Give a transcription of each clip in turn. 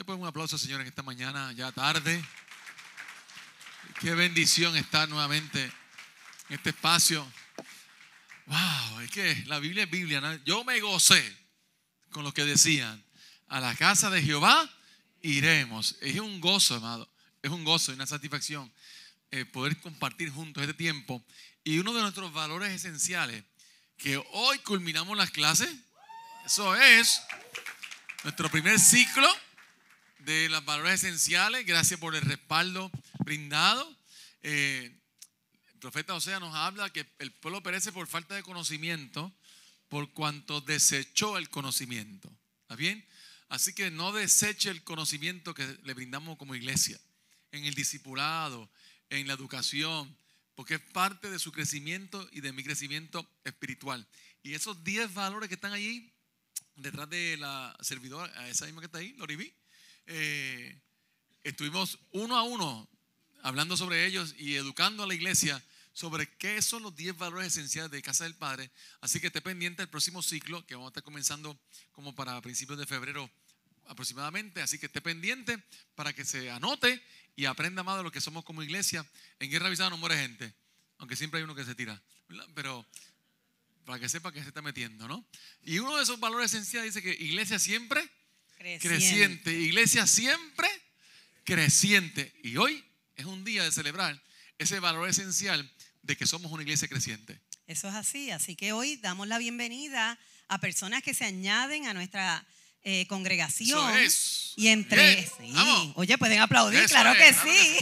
Después un aplauso, señores, esta mañana, ya tarde. Qué bendición estar nuevamente en este espacio. Wow, es que la Biblia es Biblia. Yo me gocé con lo que decían. A la casa de Jehová iremos. Es un gozo, amado. Es un gozo y una satisfacción eh, poder compartir juntos este tiempo. Y uno de nuestros valores esenciales, que hoy culminamos las clases, eso es nuestro primer ciclo de los valores esenciales. Gracias por el respaldo brindado. Eh, el profeta Osea nos habla que el pueblo perece por falta de conocimiento, por cuanto desechó el conocimiento. ¿Está bien? Así que no deseche el conocimiento que le brindamos como iglesia, en el discipulado, en la educación, porque es parte de su crecimiento y de mi crecimiento espiritual. Y esos 10 valores que están allí, detrás de la servidora, esa misma que está ahí, Loriví, eh, estuvimos uno a uno hablando sobre ellos y educando a la iglesia sobre qué son los 10 valores esenciales de Casa del Padre. Así que esté pendiente del próximo ciclo, que vamos a estar comenzando como para principios de febrero aproximadamente. Así que esté pendiente para que se anote y aprenda más de lo que somos como iglesia. En guerra avisada no muere gente, aunque siempre hay uno que se tira. Pero para que sepa que se está metiendo, ¿no? Y uno de esos valores esenciales dice que iglesia siempre creciente. creciente. Iglesia siempre creciente. Y hoy es un día de celebrar ese valor esencial de que somos una iglesia creciente. Eso es así. Así que hoy damos la bienvenida a personas que se añaden a nuestra eh, congregación. Eso es. Y entre. Bien. sí. Vamos. Oye, pueden aplaudir, Eso claro es, que claro sí.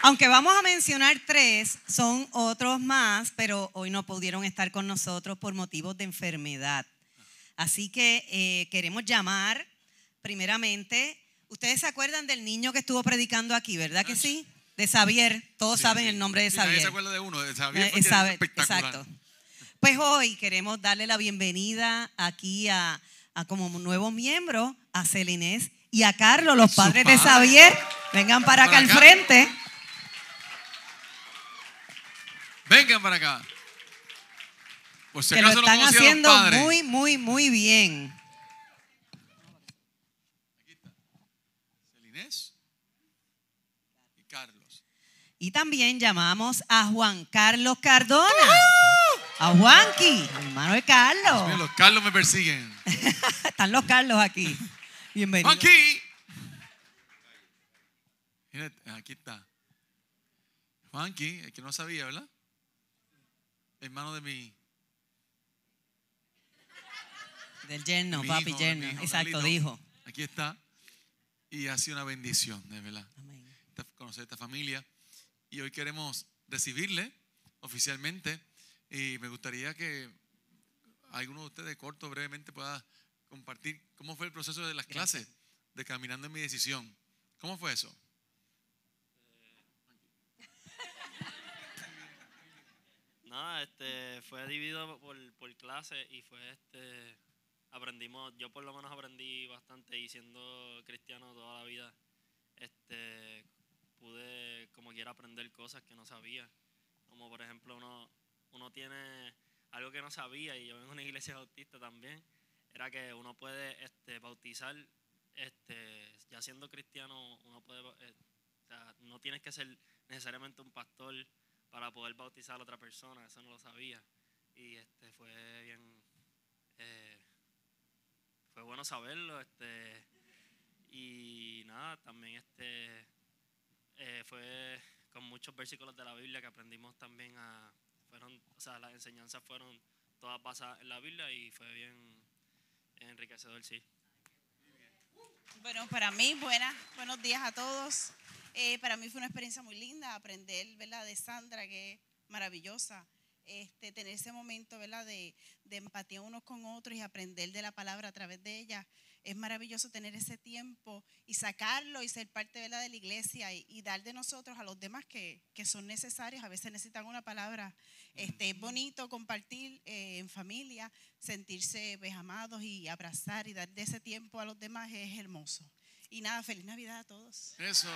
Aunque vamos a mencionar tres, son otros más, pero hoy no pudieron estar con nosotros por motivos de enfermedad. Así que eh, queremos llamar, primeramente, ustedes se acuerdan del niño que estuvo predicando aquí, ¿verdad que sí? De Xavier, todos Sí, saben el nombre de Sí, nadie Xavier. se acuerda de uno, de Xavier. Eh, espectacular. Exacto. Pues hoy queremos darle la bienvenida aquí a, a como nuevos miembros a Celinés y a Carlos, los padres de. Xavier. Vengan para, Para acá al frente. Vengan para acá. Por si que lo acaso no están haciendo muy, muy, muy bien. Celinés y Carlos. Y también llamamos a Juan Carlos Cardona. A Juanqui, hermano de Carlos. los Carlos me persiguen. Están los Carlos aquí. Bienvenidos. Juanqui. Aquí está. Juanqui, el que no sabía, ¿verdad? Hermano de mi. Del yerno, mi papi hijo, yerno. hijo, Exacto, dijo. Aquí está. Y ha sido una bendición, de verdad. Amén. conocer esta familia. Y hoy queremos recibirle oficialmente. Y me gustaría que alguno de ustedes, corto, brevemente, pueda compartir cómo fue el proceso de las clases de Caminando en mi Decisión. ¿Cómo fue eso? Nada, este, fue dividido por, por clase y fue este, aprendimos, yo por lo menos aprendí bastante y siendo cristiano toda la vida, este, pude como quiera aprender cosas que no sabía, como por ejemplo uno, uno tiene algo que no sabía y yo vengo de una iglesia bautista también, era que uno puede este, bautizar, este, ya siendo cristiano, uno puede, eh, no tienes que ser necesariamente un pastor para poder bautizar a otra persona, eso no lo sabía. Y este fue bien, eh, fue bueno saberlo, este, y nada, también este eh, fue con muchos versículos de la Biblia que aprendimos también a, fueron, o sea, las enseñanzas fueron todas basadas en la Biblia y fue bien enriquecedor, sí. Bueno, para mí, buenas, buenos días a todos. Eh, para mí fue una experiencia muy linda aprender, ¿verdad? De Sandra, que es maravillosa. Este, tener ese momento, ¿verdad? De, de empatía unos con otros y aprender de la palabra a través de ella. Es maravilloso tener ese tiempo y sacarlo y ser parte, ¿verdad? De la iglesia y, dar de nosotros a los demás que, que son necesarios. A veces necesitan una palabra. Este, es bonito compartir eh, en familia, sentirse pues, amados y abrazar y dar de ese tiempo a los demás es hermoso. Y nada, feliz Navidad a todos. Eso.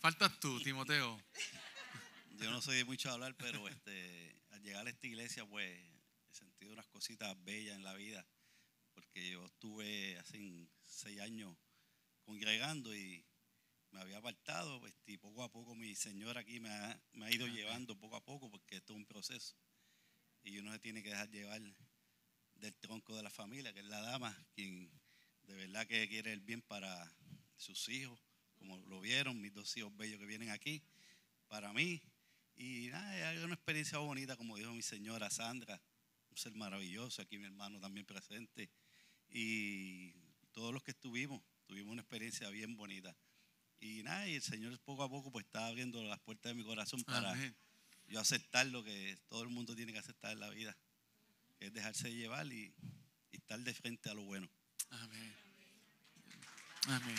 Faltas tú, Timoteo. Yo no soy de mucho hablar, pero este, al llegar a esta iglesia, pues he sentido unas cositas bellas en la vida. porque yo estuve hace seis años congregando y me había apartado, pues, y poco a poco mi señor aquí me ha, me ha ido llevando poco a poco, porque esto es un proceso. Y uno se tiene que dejar llevar del tronco de la familia, que es la dama, quien de verdad que quiere el bien para sus hijos, como lo vieron, mis dos hijos bellos que vienen aquí, para mí. Y nada, es una experiencia bonita, como dijo mi señora Sandra, un ser maravilloso, aquí mi hermano también presente. Y todos los que estuvimos, tuvimos una experiencia bien bonita. Y nada, y el Señor poco a poco pues está abriendo las puertas de mi corazón para Amén. yo aceptar lo que todo el mundo tiene que aceptar en la vida, que es dejarse llevar y, y estar de frente a lo bueno. Amén. Amén.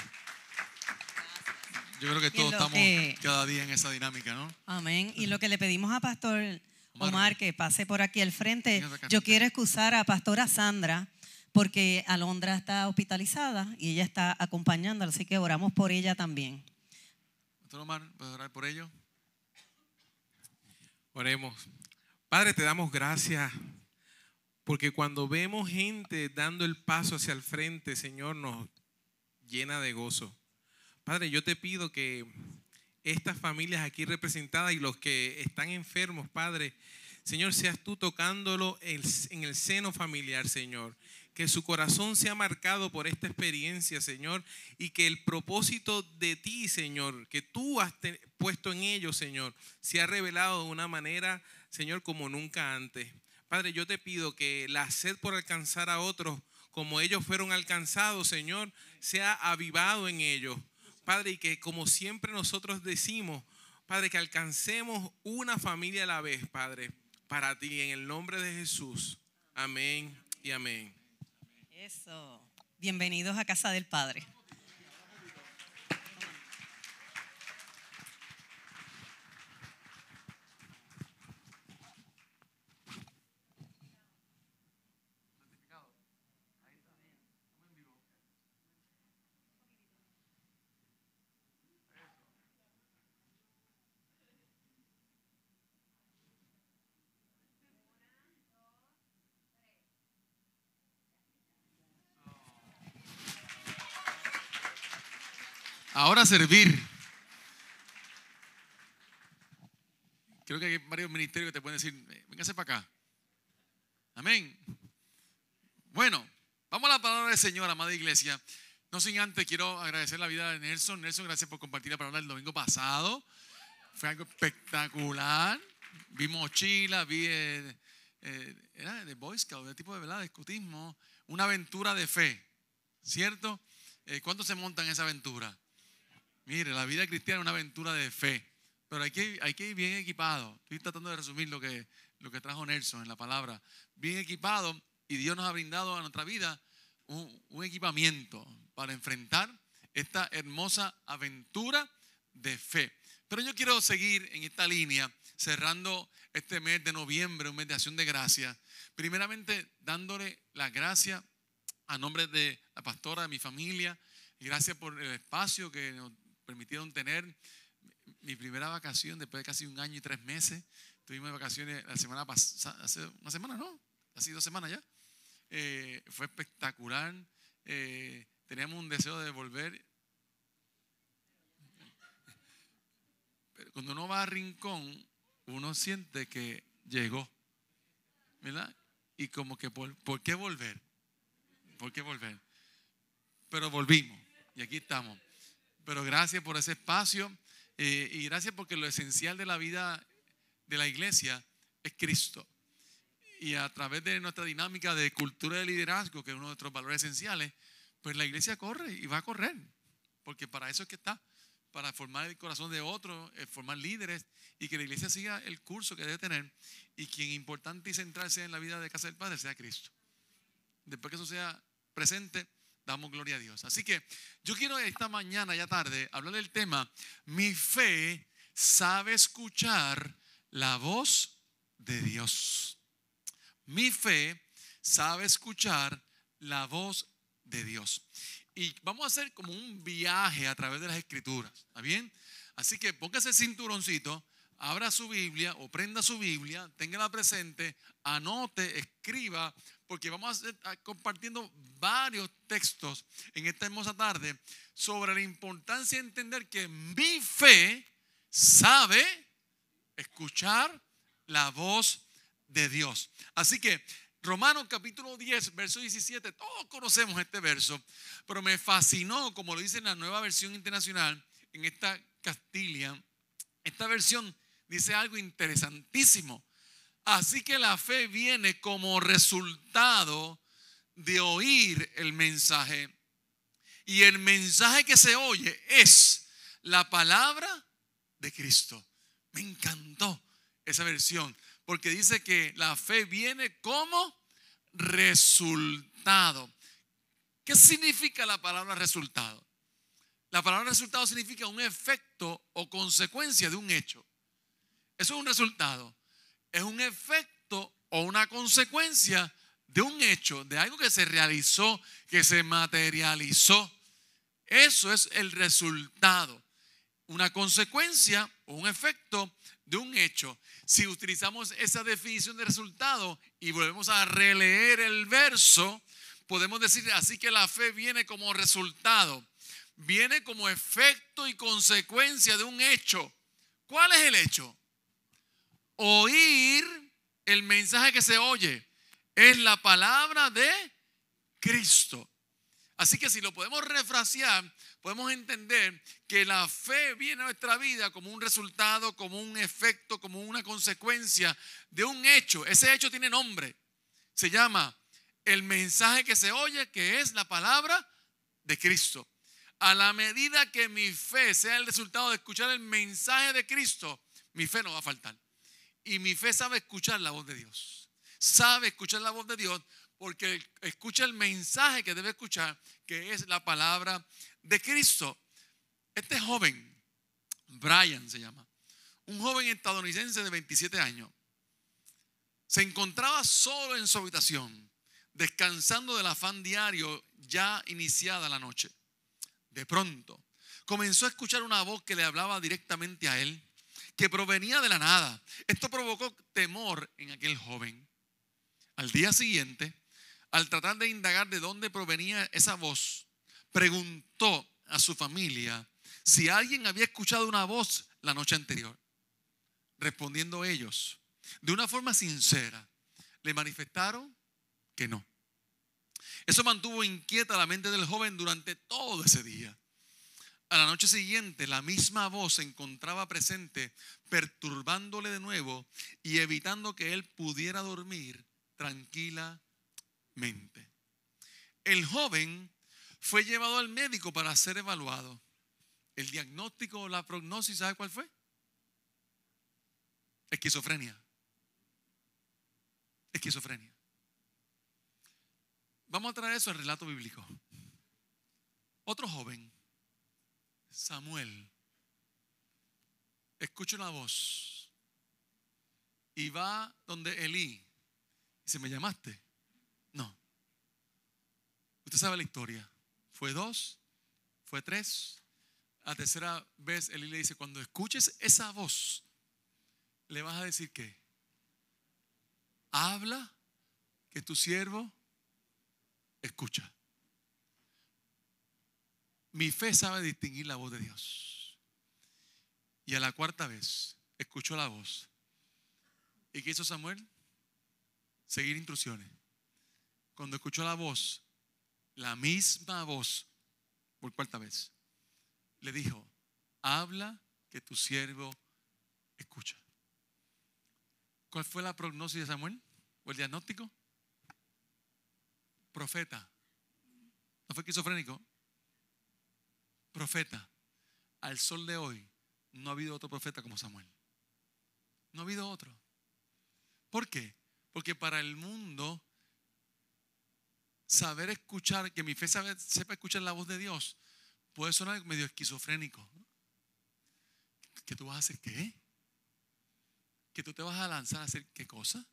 Yo creo que todos lo estamos que- cada día en esa dinámica, ¿no? Amén. Y lo que le pedimos a Pastor Omar. Omar que pase por aquí al frente, yo quiero excusar a Pastora Sandra porque Alondra está hospitalizada y ella está acompañándola, así que oramos por ella también. Pastor Omar, ¿puedes orar por ello? Oremos. Padre, te damos gracias porque cuando vemos gente dando el paso hacia el frente, Señor, nos llena de gozo. Padre, yo te pido que estas familias aquí representadas y los que están enfermos, Padre, Señor, seas tú tocándolo en el seno familiar, Señor. Que su corazón sea marcado por esta experiencia, Señor, y que el propósito de ti, Señor, que tú has puesto en ellos, Señor, se ha revelado de una manera, Señor, como nunca antes. Padre, yo te pido que la sed por alcanzar a otros, como ellos fueron alcanzados, Señor, sea avivado en ellos. Padre, y que como siempre nosotros decimos, Padre, que alcancemos una familia a la vez, Padre, para ti, en el nombre de Jesús. Amén y amén. Eso. Bienvenidos a Casa del Padre. Ahora servir. Creo que hay varios ministerios que te pueden decir, "Eh, véngase para acá. Amén. Bueno, vamos a la palabra del Señor, amada iglesia. No sin antes, quiero agradecer la vida de Nelson. Nelson, gracias por compartir la palabra el domingo pasado. Fue algo espectacular. Vi mochila, vi, eh, eh, era de Boy Scout, de tipo de verdad, de escutismo. Una aventura de fe, ¿cierto? Eh, ¿Cuántos se montan en esa aventura? Mire, la vida cristiana es una aventura de fe, pero hay que, hay que ir bien equipado. Estoy tratando de resumir lo que, lo que trajo Nelson en la palabra. Bien equipado y Dios nos ha brindado a nuestra vida un, un equipamiento para enfrentar esta hermosa aventura de fe. Pero yo quiero seguir en esta línea, cerrando este mes de noviembre, un mes de acción de gracias. Primeramente, dándole las gracias a nombre de la pastora, de mi familia, gracias por el espacio que nos permitieron tener mi primera vacación después de casi un año y tres meses. Tuvimos vacaciones la semana pasada, hace una semana, ¿no? Hace dos semanas ya. Eh, fue espectacular. Eh, teníamos un deseo de volver. Pero cuando uno va a Rincón, uno siente que llegó. ¿Verdad? Y como que, ¿por, ¿por qué volver? ¿Por qué volver? Pero volvimos y aquí estamos. Pero gracias por ese espacio eh, y gracias porque lo esencial de la vida de la iglesia es Cristo. Y a través de nuestra dinámica de cultura de liderazgo, que es uno de nuestros valores esenciales, pues la iglesia corre y va a correr. Porque para eso es que está, para formar el corazón de otros, eh, formar líderes y que la iglesia siga el curso que debe tener y quien importante y central sea en la vida de Casa del Padre sea Cristo. Después que eso sea presente, damos gloria a Dios. Así que yo quiero esta mañana, ya tarde, hablar del tema, mi fe sabe escuchar la voz de Dios. Mi fe sabe escuchar la voz de Dios. Y vamos a hacer como un viaje a través de las escrituras, ¿está bien? Así que póngase el cinturoncito, abra su Biblia o prenda su Biblia, téngala presente, anote, escriba, porque vamos a estar compartiendo varios textos en esta hermosa tarde sobre la importancia de entender que mi fe sabe escuchar la voz de Dios. Así que Romanos capítulo 10, verso 17, todos conocemos este verso, pero me fascinó, como lo dice en la nueva versión internacional, en esta Castilla, esta versión dice algo interesantísimo. Así que la fe viene como resultado de oír el mensaje. Y el mensaje que se oye es la palabra de Cristo. Me encantó esa versión, porque dice que la fe viene como resultado. ¿Qué significa la palabra resultado? La palabra resultado significa un efecto o consecuencia de un hecho. Eso es un resultado. Es un efecto o una consecuencia de un hecho, de algo que se realizó, que se materializó. Eso es el resultado. Una consecuencia o un efecto de un hecho. Si utilizamos esa definición de resultado y volvemos a releer el verso, podemos decir así que la fe viene como resultado viene como efecto y consecuencia de un hecho. ¿Cuál es el hecho? Oír el mensaje que se oye es la palabra de Cristo. Así que si lo podemos refrasear, podemos entender que la fe viene a nuestra vida como un resultado, como un efecto, como una consecuencia de un hecho. Ese hecho tiene nombre. Se llama el mensaje que se oye, que es la palabra de Cristo a la medida que mi fe sea el resultado de escuchar el mensaje de Cristo, mi fe no va a faltar. Y mi fe sabe escuchar la voz de Dios. Sabe escuchar la voz de Dios porque escucha el mensaje que debe escuchar, que es la palabra de Cristo. Este joven, Brian se llama, un joven estadounidense de 27 años, se encontraba solo en su habitación, descansando del afán diario ya iniciada la noche. De pronto, comenzó a escuchar una voz que le hablaba directamente a él, que provenía de la nada. Esto provocó temor en aquel joven. Al día siguiente, al tratar de indagar de dónde provenía esa voz, preguntó a su familia si alguien había escuchado una voz la noche anterior. Respondiendo ellos, de una forma sincera, le manifestaron que no. Eso mantuvo inquieta la mente del joven durante todo ese día. A la noche siguiente, la misma voz se encontraba presente, perturbándole de nuevo y evitando que él pudiera dormir tranquilamente. El joven fue llevado al médico para ser evaluado. El diagnóstico o la prognosis, ¿sabe cuál fue? Esquizofrenia. Esquizofrenia. Vamos a traer eso al relato bíblico. Otro joven, Samuel, escucha una voz y va donde Elí. Dice, ¿me llamaste? No. Usted sabe la historia. Fue dos, fue tres. A tercera vez Elí le dice, cuando escuches esa voz, le vas a decir que habla que tu siervo escucha. Mi fe sabe distinguir la voz de Dios. Y a la cuarta vez escuchó la voz. ¿Y qué hizo Samuel? Seguir instrucciones. Cuando escuchó la voz, la misma voz, por cuarta vez, le dijo, habla que tu siervo escucha. ¿Cuál fue la prognosis de Samuel? ¿O el diagnóstico? Profeta. ¿No fue esquizofrénico? Profeta. Al sol de hoy no ha habido otro profeta como Samuel. No ha habido otro. ¿Por qué? Porque para el mundo saber escuchar, que mi fe sepa escuchar la voz de Dios, puede sonar medio esquizofrénico. ¿Que tú vas a hacer qué? ¿Que tú te vas a lanzar a hacer qué cosa?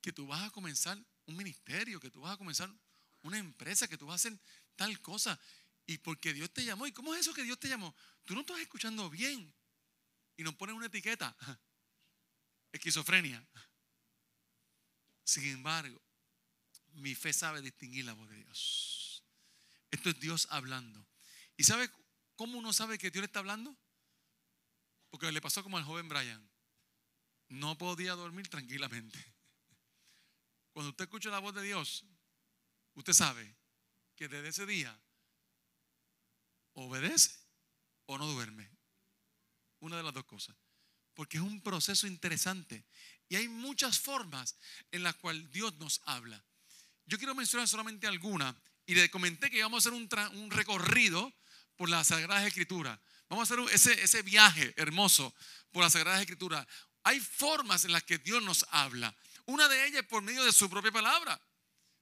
¿Que tú vas a comenzar un ministerio, que tú vas a comenzar una empresa, que tú vas a hacer tal cosa. Y porque Dios te llamó. ¿Y cómo es eso que Dios te llamó? Tú no estás escuchando bien. y nos ponen una etiqueta. Esquizofrenia. Sin embargo, mi fe sabe distinguir la voz de Dios. Esto es Dios hablando. ¿Y sabe cómo uno sabe que Dios le está hablando? Porque le pasó como al joven Brian. No podía dormir tranquilamente. Cuando usted escucha la voz de Dios, usted sabe que desde ese día obedece o no duerme. Una de las dos cosas. Porque es un proceso interesante. Y hay muchas formas en las cuales Dios nos habla. Yo quiero mencionar solamente alguna. Y le comenté que íbamos a hacer un, recorrido por la Sagrada Escritura. Vamos a hacer ese, viaje hermoso por la Sagrada Escritura. Hay formas en las que Dios nos habla. Una de ellas por medio de su propia palabra.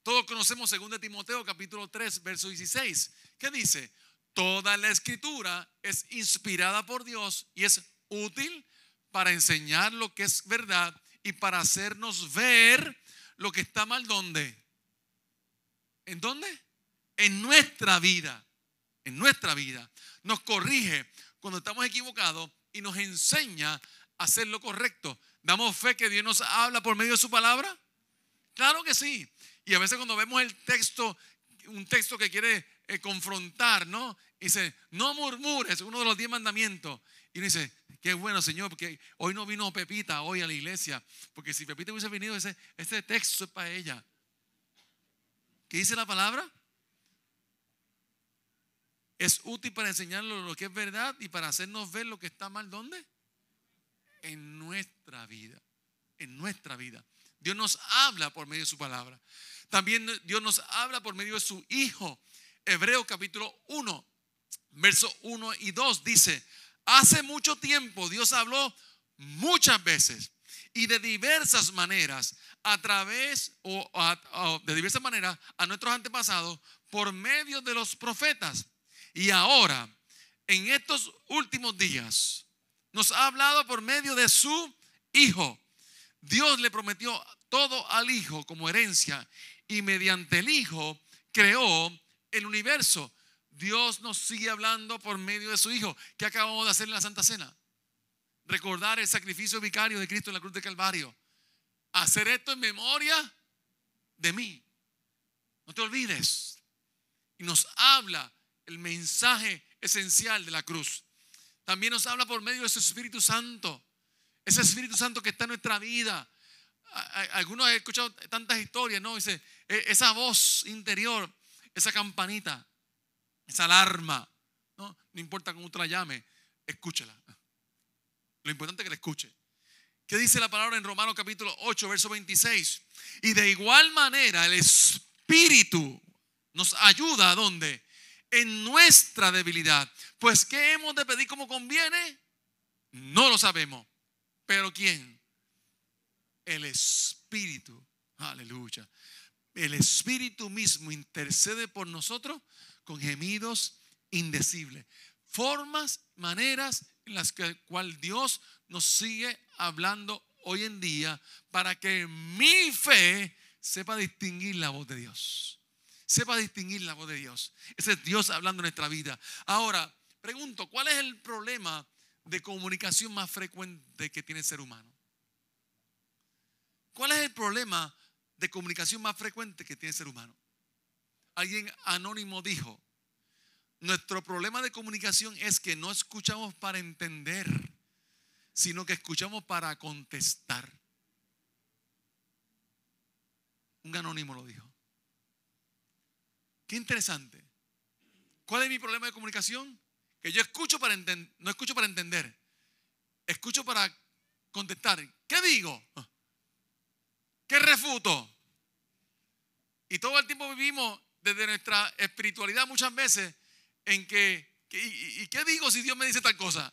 Todos conocemos 2 Timoteo capítulo 3, verso 16. ¿Qué dice? Toda la escritura es inspirada por Dios y es útil para enseñar lo que es verdad y para hacernos ver lo que está mal. ¿Dónde? ¿En dónde? En nuestra vida. En nuestra vida. Nos corrige cuando estamos equivocados y nos enseña a hacer lo correcto. ¿Damos fe que Dios nos habla por medio de su palabra? Claro que sí. Y a veces cuando vemos el texto, un texto que quiere eh, confrontar, ¿no? Dice, no murmures, uno de los diez mandamientos. Y dice, qué bueno, Señor, porque hoy no vino Pepita hoy a la iglesia. Porque si Pepita hubiese venido, ese, este texto es para ella. ¿Qué dice la palabra? Es útil para enseñarlo lo que es verdad y para hacernos ver lo que está mal. ¿Dónde? En nuestra vida. En nuestra vida. Dios nos habla por medio de su palabra. También Dios nos habla por medio de su Hijo. Hebreo capítulo 1, verso 1 y 2 dice, hace mucho tiempo Dios habló muchas veces y de diversas maneras a través o, de diversas maneras a nuestros antepasados por medio de los profetas. Y ahora, en estos últimos días, nos ha hablado por medio de su Hijo. Dios le prometió todo al Hijo como herencia y mediante el Hijo creó el universo. Dios nos sigue hablando por medio de su Hijo. ¿Qué acabamos de hacer en la Santa Cena? Recordar el sacrificio vicario de Cristo en la cruz de Calvario. Hacer esto en memoria de mí. No te olvides. Y nos habla el mensaje esencial de la cruz. También nos habla por medio de su Espíritu Santo. Ese Espíritu Santo que está en nuestra vida. Algunos han escuchado tantas historias, ¿no? Dice, e, esa voz interior, esa campanita, esa alarma, ¿no? No importa cómo usted la llame, escúchela. Lo importante es que la escuche. ¿Qué dice la palabra en Romanos capítulo 8, verso 26? Y de igual manera el Espíritu nos ayuda a dónde? En nuestra debilidad. Pues ¿qué hemos de pedir como conviene? No lo sabemos. Pero ¿quién? El Espíritu. Aleluya. El Espíritu mismo intercede por nosotros con gemidos indecibles. Formas, maneras en las que cual Dios nos sigue hablando hoy en día para que mi fe sepa distinguir la voz de Dios. Sepa distinguir la voz de Dios. Ese es Dios hablando en nuestra vida. Ahora, pregunto, ¿cuál es el problema de comunicación más frecuente que tiene el ser humano? ¿Cuál es el problema de comunicación más frecuente que tiene el ser humano? Alguien anónimo dijo, nuestro problema de comunicación es que no escuchamos para entender, sino que escuchamos para contestar. Un anónimo lo dijo. Qué interesante. ¿Cuál es mi problema de comunicación? Que yo escucho para entender, no escucho para entender, escucho para contestar. ¿Qué digo? ¿Qué refuto? Y todo el tiempo vivimos desde nuestra espiritualidad muchas veces en que, y, qué digo si Dios me dice tal cosa?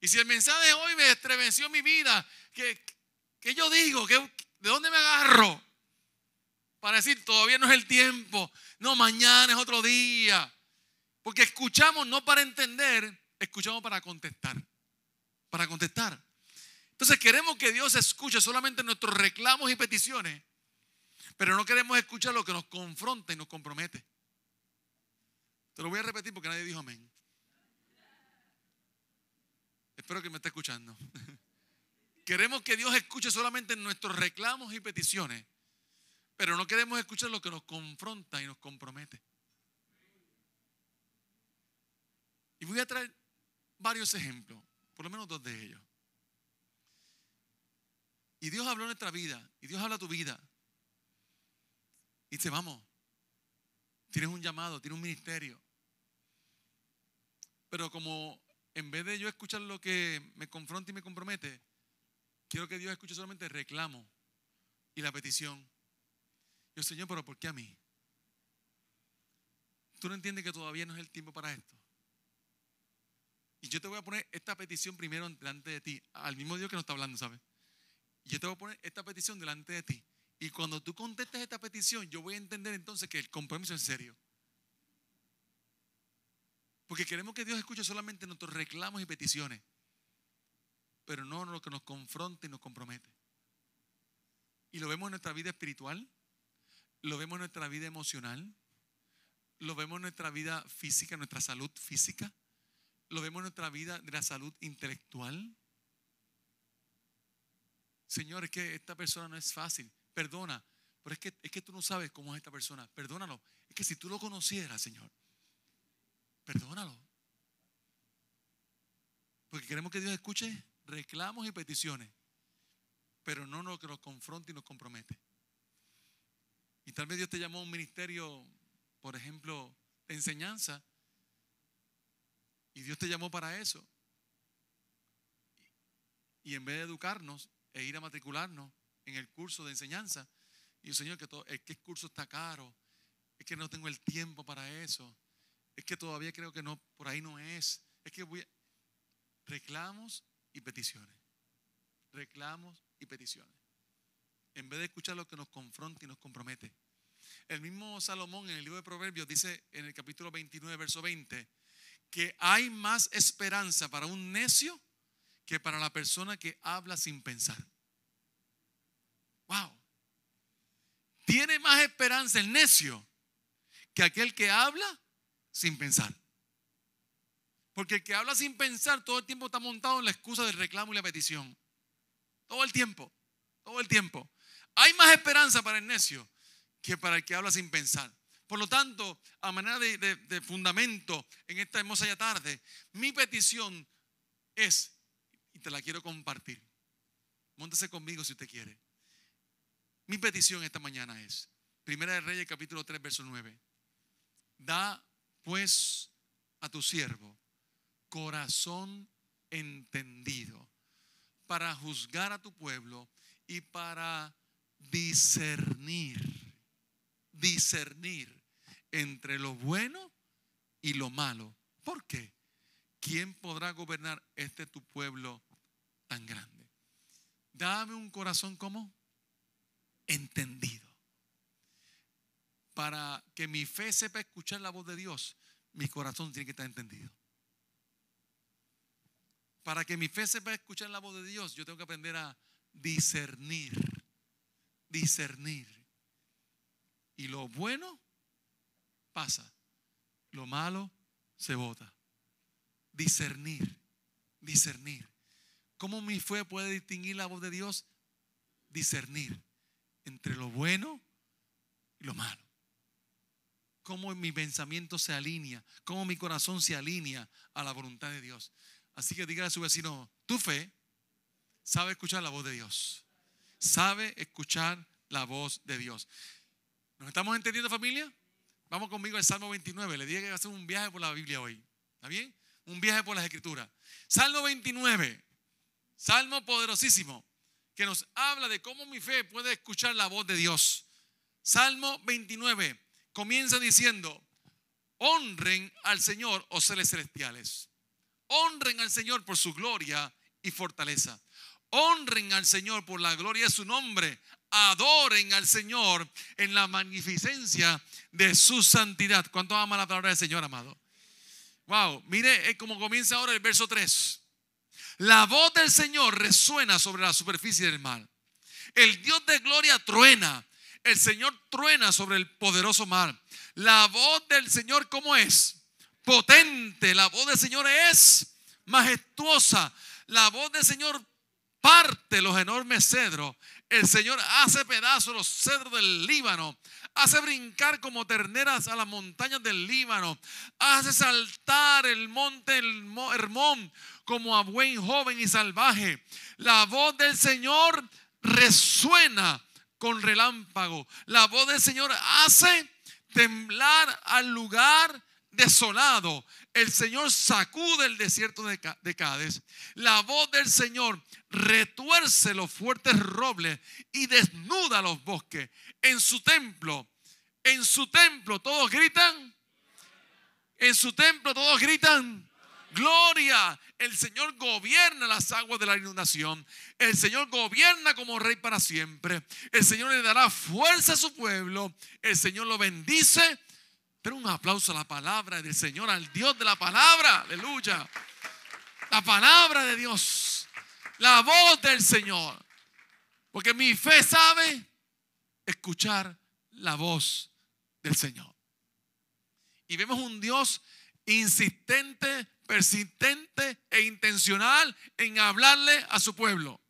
Y si el mensaje de hoy me estremeció mi vida, ¿qué, qué yo digo? ¿Qué, ¿De dónde me agarro? Para decir, todavía no es el tiempo. No, mañana es otro día. Porque escuchamos no para entender, escuchamos para contestar. Para contestar. Entonces queremos que Dios escuche solamente nuestros reclamos y peticiones, pero no queremos escuchar lo que nos confronta y nos compromete. Te lo voy a repetir porque nadie dijo amén. Espero que me esté escuchando. Queremos que Dios escuche solamente nuestros reclamos y peticiones, pero no queremos escuchar lo que nos confronta y nos compromete. Y voy a traer varios ejemplos, por lo menos dos de ellos. Y Dios habló en nuestra vida, y Dios habla tu vida. Y dice, vamos, tienes un llamado, tienes un ministerio. Pero como en vez de yo escuchar lo que me confronta y me compromete, quiero que Dios escuche solamente el reclamo y la petición. Yo, Señor, pero ¿por qué a mí? ¿Tú no entiendes que todavía no es el tiempo para esto? Y yo te voy a poner esta petición primero delante de ti, al mismo Dios que nos está hablando, ¿sabes? Y yo te voy a poner esta petición delante de ti. Y cuando tú contestes esta petición, yo voy a entender entonces que el compromiso es serio. Porque queremos que Dios escuche solamente nuestros reclamos y peticiones, pero no lo que nos confronta y nos compromete. Y lo vemos en nuestra vida espiritual, lo vemos en nuestra vida emocional, lo vemos en nuestra vida física, nuestra salud física, lo vemos en nuestra vida de la salud intelectual. Señor, es que esta persona no es fácil, perdona, pero es que, es que tú no sabes cómo es esta persona, perdónalo. Es que si tú lo conocieras, Señor, perdónalo. Porque queremos que Dios escuche reclamos y peticiones, pero no lo que nos confronte y nos compromete. Y tal vez Dios te llamó a un ministerio, por ejemplo, de enseñanza, y Dios te llamó para eso. Y en vez de educarnos e ir a matricularnos en el curso de enseñanza, y el Señor, que todo, es que el curso está caro, es que no tengo el tiempo para eso, es que todavía creo que no, por ahí no es, es que voy a... Reclamos y peticiones. Reclamos y peticiones. En vez de escuchar lo que nos confronta y nos compromete. El mismo Salomón en el libro de Proverbios dice en el capítulo 29, verso 20, que hay más esperanza para un necio que para la persona que habla sin pensar. Wow. Tiene más esperanza el necio que aquel que habla sin pensar. Porque el que habla sin pensar todo el tiempo está montado en la excusa del reclamo y la petición. Todo el tiempo, todo el tiempo. Hay más esperanza para el necio que para el que habla sin pensar. Por lo tanto, a manera de, fundamento en esta hermosa tarde, mi petición es, y te la quiero compartir, móntese conmigo si usted quiere. Mi petición esta mañana es, Primera de Reyes capítulo 3, verso 9, da pues a tu siervo corazón entendido para juzgar a tu pueblo y para discernir, discernir entre lo bueno y lo malo. ¿Por qué? ¿Quién podrá gobernar este tu pueblo tan grande? Dame un corazón como entendido. Para que mi fe sepa escuchar la voz de Dios, mi corazón tiene que estar entendido. Para que mi fe sepa escuchar la voz de Dios, yo tengo que aprender a discernir. Discernir. Y lo bueno pasa. Lo malo se vota. Discernir, discernir. ¿Cómo mi fe puede distinguir la voz de Dios? Discernir entre lo bueno y lo malo. Cómo mi pensamiento se alinea, cómo mi corazón se alinea a la voluntad de Dios. Así que diga a su vecino, tu fe sabe escuchar la voz de Dios. Sabe escuchar la voz de Dios. ¿Nos estamos entendiendo familia? Vamos conmigo al Salmo 29. Le dije que hacer un viaje por la Biblia hoy. ¿Está bien? Un viaje por las Escrituras. Salmo 29. Salmo poderosísimo. Que nos habla de cómo mi fe puede escuchar la voz de Dios. Salmo 29. Comienza diciendo, honren al Señor, oh seres celestiales. Honren al Señor por su gloria y fortaleza. Honren al Señor por la gloria de su nombre adoren al Señor en la magnificencia de su santidad. ¿Cuánto ama la palabra del Señor, amado? Wow, mire cómo comienza ahora el verso 3. La voz del Señor resuena sobre la superficie del mar. El Dios de gloria truena. El Señor truena sobre el poderoso mar. La voz del Señor, ¿cómo es? Potente. La voz del Señor es majestuosa. La voz del Señor parte los enormes cedros. El Señor hace pedazos los cedros del Líbano. Hace brincar como terneras a las montañas del Líbano. Hace saltar el monte Hermón como a buen joven y salvaje. La voz del Señor resuena con relámpago. La voz del Señor hace temblar al lugar desolado. El Señor sacude el desierto de Cádiz. La voz del Señor retuerce los fuertes robles y desnuda los bosques. En su templo, en su templo todos gritan. En su templo todos gritan. Gloria. El Señor gobierna las aguas de la inundación. El Señor gobierna como rey para siempre. El Señor le dará fuerza a su pueblo. El Señor lo bendice. Pero un aplauso a la palabra del Señor, al Dios de la palabra. Aleluya. La palabra de Dios. La voz del Señor. Porque mi fe sabe escuchar la voz del Señor. Y vemos un Dios insistente, persistente e intencional en hablarle a su pueblo.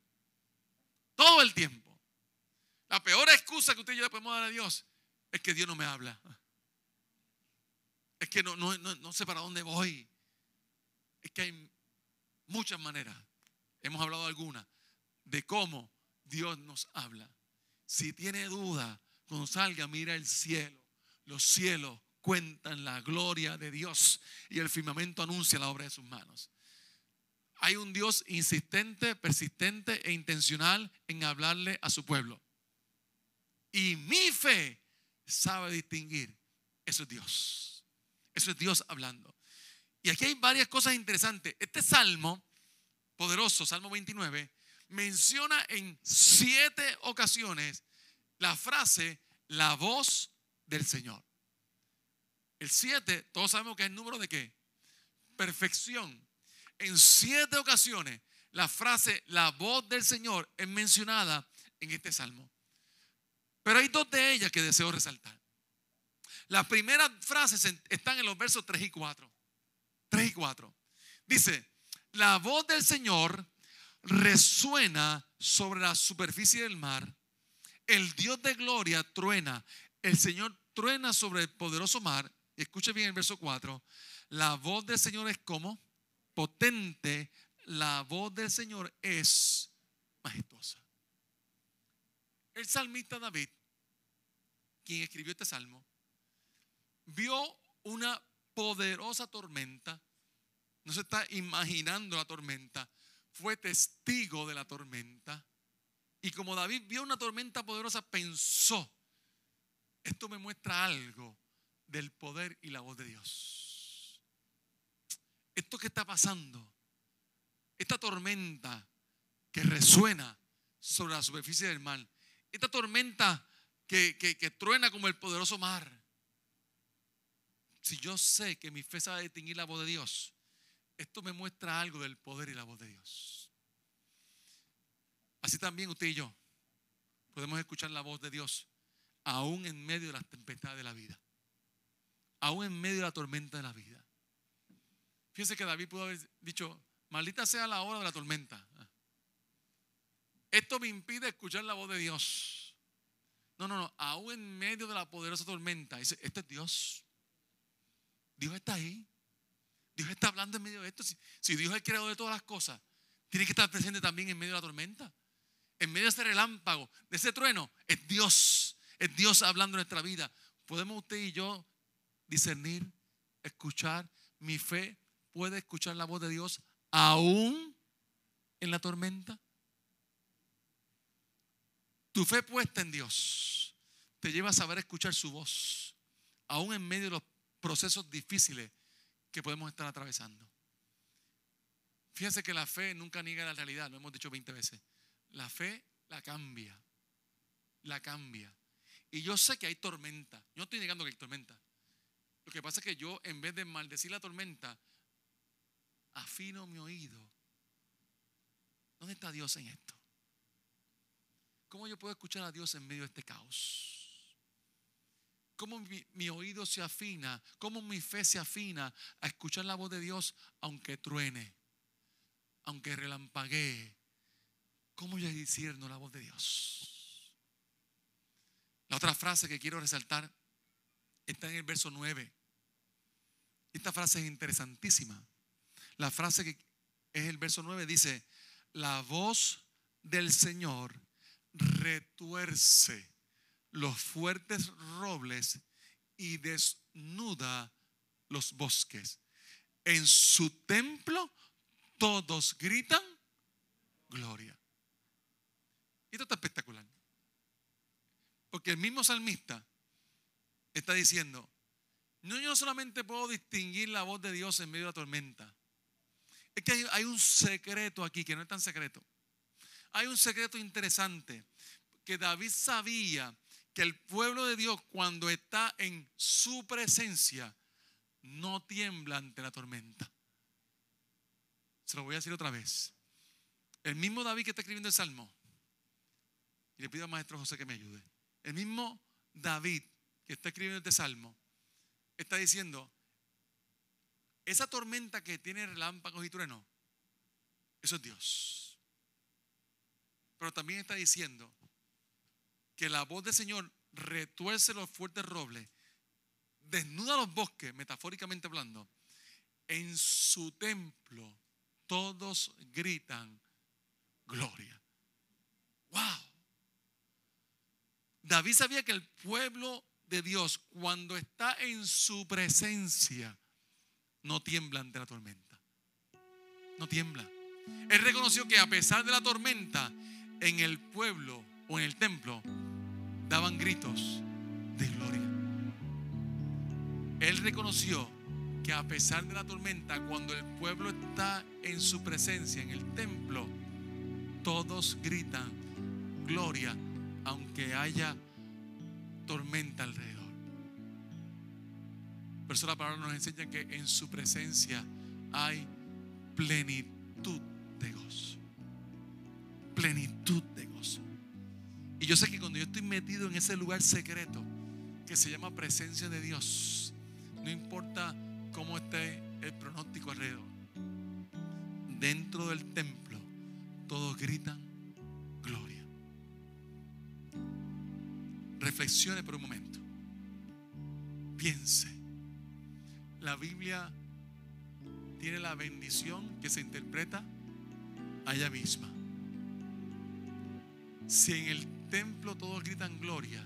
Todo el tiempo. La peor excusa que usted y le podemos dar a Dios es que Dios no me habla. Es que no, no, no, sé para dónde voy. Es que hay muchas maneras. Hemos hablado algunas de cómo Dios nos habla. Si tiene duda, cuando salga, mira el cielo. Los cielos cuentan la gloria de Dios y el firmamento anuncia la obra de sus manos. Hay un Dios insistente, persistente e intencional en hablarle a su pueblo. Y mi fe sabe distinguir, eso es Dios. Eso es Dios hablando. Y aquí hay varias cosas interesantes. Este salmo poderoso, Salmo 29, menciona en siete ocasiones la frase, la voz del Señor. El 7, todos sabemos que es el número de qué? Perfección. En siete ocasiones la frase la voz del Señor es mencionada en este salmo. Pero hay dos de ellas que deseo resaltar. Las primeras frases están en los versos 3 y 4. 3 y 4. Dice, la voz del Señor resuena sobre la superficie del mar. El Dios de gloria truena. El Señor truena sobre el poderoso mar escuche bien el verso 4, la voz del Señor es como potente, la voz del Señor es majestuosa. El salmista David, quien escribió este salmo, vio una poderosa tormenta, no se está imaginando la tormenta, fue testigo de la tormenta. Y como David vio una tormenta poderosa, pensó, esto me muestra algo del poder y la voz de Dios. Esto que está pasando, esta tormenta que resuena sobre la superficie del mar, esta tormenta que, que, truena como el poderoso mar. Si yo sé que mi fe sabe distinguir la voz de Dios, esto me muestra algo del poder y la voz de Dios. Así también usted y yo podemos escuchar la voz de Dios aún en medio de las tempestades de la vida aún en medio de la tormenta de la vida. Fíjense que David pudo haber dicho, maldita sea la hora de la tormenta. Esto me impide escuchar la voz de Dios. No, no, no, aún en medio de la poderosa tormenta, dice, este es Dios. Dios está ahí. Dios está hablando en medio de esto. Si, Dios es el creador de todas las cosas, tiene que estar presente también en medio de la tormenta. En medio de ese relámpago, de ese trueno, es Dios. Es Dios hablando en nuestra vida. Podemos usted y yo discernir, escuchar. Mi fe puede escuchar la voz de Dios aún en la tormenta. Tu fe puesta en Dios te lleva a saber escuchar su voz, aún en medio de los procesos difíciles que podemos estar atravesando. Fíjense que la fe nunca niega la realidad, lo hemos dicho 20 veces. La fe la cambia, la cambia. Y yo sé que hay tormenta. Yo no estoy negando que hay tormenta. Lo que pasa es que yo, en vez de maldecir la tormenta, afino mi oído. ¿Dónde está Dios en esto? ¿Cómo yo puedo escuchar a Dios en medio de este caos? ¿Cómo mi, oído se afina? ¿Cómo mi fe se afina a escuchar la voz de Dios aunque truene? aunque relampaguee, ¿cómo yo discierno la voz de Dios? La otra frase que quiero resaltar está en el verso 9. Esta frase es interesantísima. La frase que es el verso 9 dice, la voz del Señor retuerce los fuertes robles y desnuda los bosques. En su templo todos gritan gloria. Y esto está espectacular. Porque el mismo salmista está diciendo, no, yo solamente puedo distinguir la voz de Dios en medio de la tormenta. Es que hay, hay un secreto aquí que no es tan secreto. Hay un secreto interesante que David sabía que el pueblo de Dios cuando está en su presencia no tiembla ante la tormenta. Se lo voy a decir otra vez. El mismo David que está escribiendo el Salmo, y le pido al maestro José que me ayude, el mismo David que está escribiendo este Salmo, está diciendo, esa tormenta que tiene relámpagos y truenos, eso es Dios. Pero también está diciendo que la voz del Señor retuerce los fuertes robles, desnuda los bosques, metafóricamente hablando. En su templo todos gritan gloria. ¡Wow! David sabía que el pueblo de Dios, cuando está en su presencia, no tiembla ante la tormenta. No tiembla. Él reconoció que a pesar de la tormenta, en el pueblo o en el templo daban gritos de gloria. Él reconoció que a pesar de la tormenta, cuando el pueblo está en su presencia, en el templo, todos gritan gloria, aunque haya tormenta alrededor. Por eso la palabra nos enseña que en su presencia hay plenitud de gozo. Plenitud de. Y yo sé que cuando yo estoy metido en ese lugar secreto que se llama presencia de Dios, no importa cómo esté el pronóstico alrededor, dentro del templo todos gritan gloria. Reflexione por un momento. Piense. La Biblia tiene la bendición que se interpreta a ella misma. Si en el templo todos gritan gloria,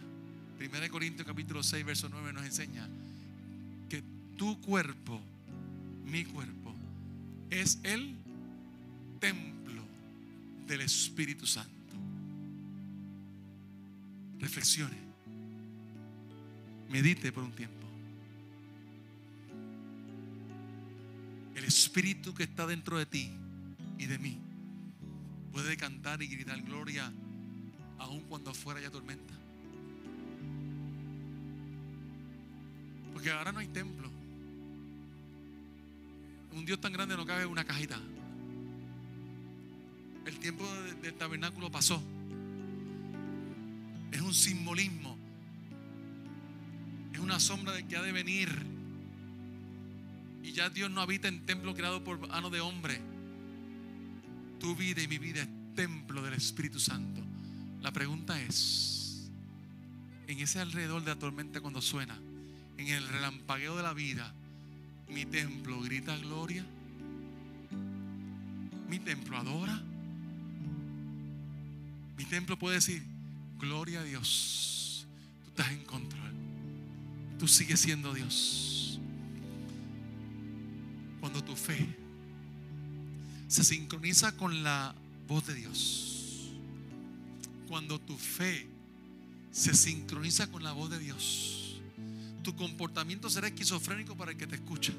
1 Corintios capítulo 6, verso 9 nos enseña que tu cuerpo, mi cuerpo, es el templo del Espíritu Santo. Reflexione, medite por un tiempo. El Espíritu que está dentro de ti y de mí puede cantar y gritar gloria aun cuando afuera haya tormenta. Porque ahora no hay templo. Un Dios tan grande no cabe en una cajita. El tiempo de- del tabernáculo pasó. Es un simbolismo. Es una sombra de que ha de venir. Y ya Dios no habita en templo creado por mano de hombre. Tu vida y mi vida es templo del Espíritu Santo. La pregunta es, en ese alrededor de la tormenta cuando suena, en el relampagueo de la vida, mi templo grita gloria, mi templo adora, mi templo puede decir, gloria a Dios, tú estás en control, tú sigues siendo Dios. Cuando tu fe se sincroniza con la voz de Dios, cuando tu fe se sincroniza con la voz de Dios, tu comportamiento será esquizofrénico para el que te escucha,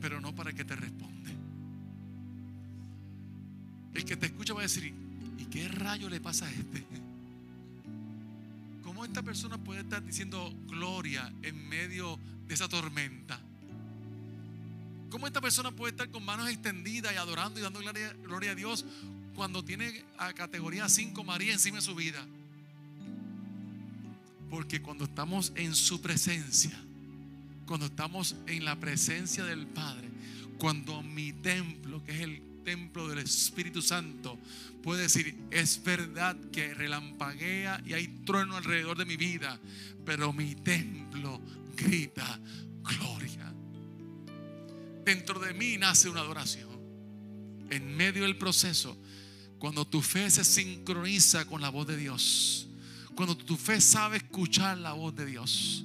pero no para el que te responde. El que te escucha va a decir, ¿y qué rayo le pasa a este? ¿Cómo esta persona puede estar diciendo gloria en medio de esa tormenta? ¿Cómo esta persona puede estar con manos extendidas y adorando y dando gloria, gloria a Dios cuando tiene a categoría 5 María encima de su vida? Porque cuando estamos en su presencia, cuando estamos en la presencia del Padre, cuando mi templo, que es el templo del Espíritu Santo puede decir, es verdad que relampaguea y hay trueno alrededor de mi vida, pero mi templo grita gloria. Dentro de mí nace una adoración. En medio del proceso, cuando tu fe se sincroniza con la voz de Dios, cuando tu fe sabe escuchar la voz de Dios,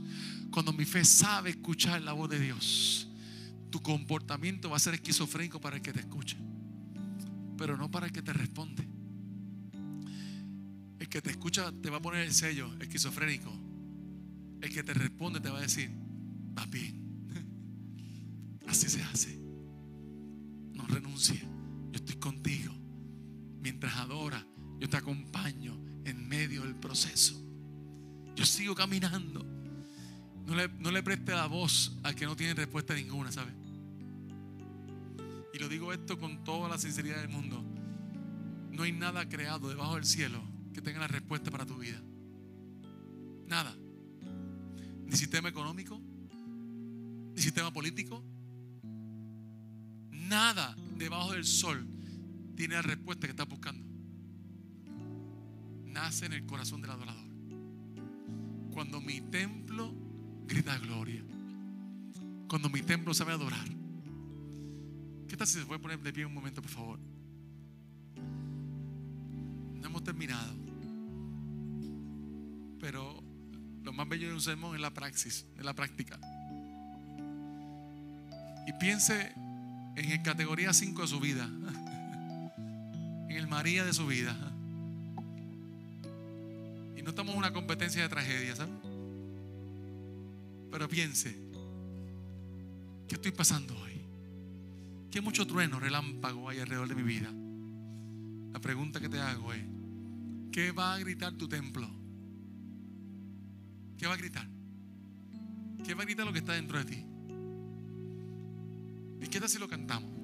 cuando mi fe sabe escuchar la voz de Dios, tu comportamiento va a ser esquizofrénico para el que te escuche, pero no para el que te responde. El que te escucha te va a poner el sello esquizofrénico. El que te responde te va a decir, va bien. Así se hace. No renuncie. Yo estoy contigo. Mientras adora, yo te acompaño en medio del proceso. Yo sigo caminando. No le, preste la voz al que no tiene respuesta ninguna, ¿sabes? Y lo digo esto con toda la sinceridad del mundo. No hay nada creado debajo del cielo que tenga la respuesta para tu vida. Nada. Ni sistema económico, ni sistema político. Nada debajo del sol tiene la respuesta que estás buscando. Nace en el corazón del adorador. Cuando mi templo grita gloria. Cuando mi templo sabe adorar. ¿Qué tal si se puede poner de pie un momento, por favor? No hemos terminado. Pero lo más bello de un sermón es la praxis, es la práctica. Y piense en el categoría 5 de su vida. El María de su vida. Y no estamos en una competencia de tragedia, ¿sabes? Pero piense, ¿qué estoy pasando hoy? ¿Qué mucho trueno, relámpago hay alrededor de mi vida? La pregunta que te hago es, ¿qué va a gritar tu templo? ¿Qué va a gritar? ¿Qué va a gritar lo que está dentro de ti? ¿Y qué tal si lo cantamos?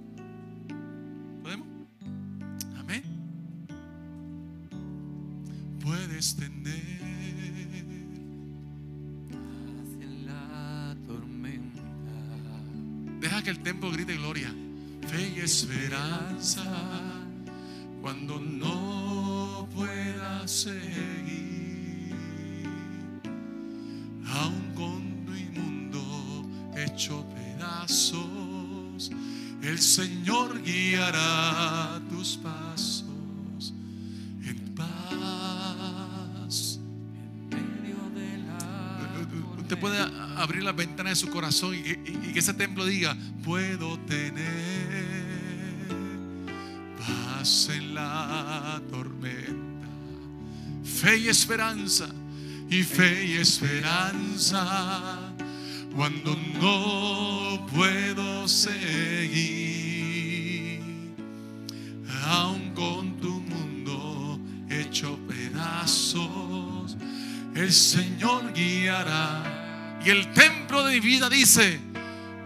Puedes tener en la tormenta. Deja que el templo grite gloria. Fe y esperanza cuando no puedas seguir. Aun con tu inmundo hecho pedazos, el Señor guiará tus pasos abrir las ventanas de su corazón y, que ese templo diga, puedo tener paz en la tormenta, fe y esperanza, y fe y esperanza, cuando no puedo seguir, aun con tu mundo hecho pedazos, el Señor guiará. Y el templo de mi vida dice,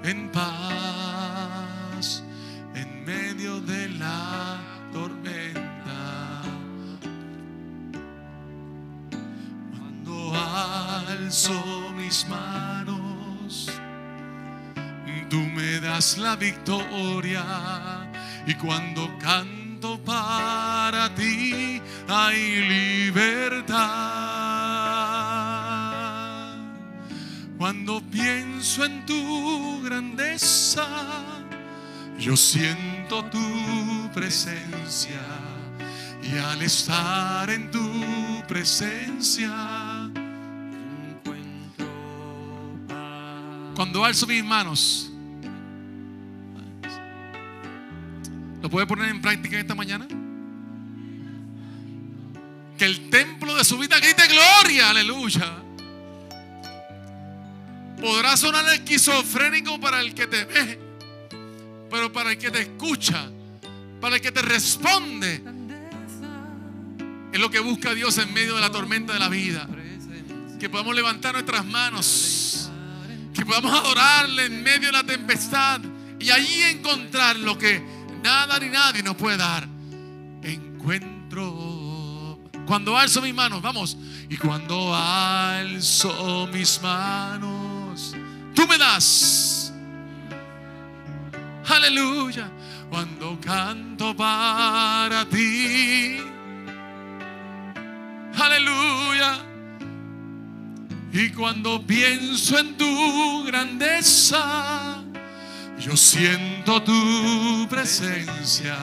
en paz, en medio de la tormenta. Cuando alzo mis manos, tú me das la victoria. Y cuando canto para ti, hay libertad. Cuando pienso en tu grandeza, yo siento tu presencia. Y al estar en tu presencia, Encuentro cuando alzo mis manos, ¿lo puede poner en práctica esta mañana? Que el templo de su vida grite gloria, aleluya. Podrá sonar esquizofrénico para el que te ve, pero para el que te escucha, para el que te responde, es lo que busca Dios en medio de la tormenta de la vida. Que podamos levantar nuestras manos, que podamos adorarle en medio de la tempestad y allí encontrar lo que nada ni nadie nos puede dar. Encuentro. Cuando alzo mis manos, vamos. Y cuando alzo mis manos, tú me das. Aleluya. Cuando canto para ti. Aleluya. Y cuando pienso en tu grandeza, yo siento tu presencia.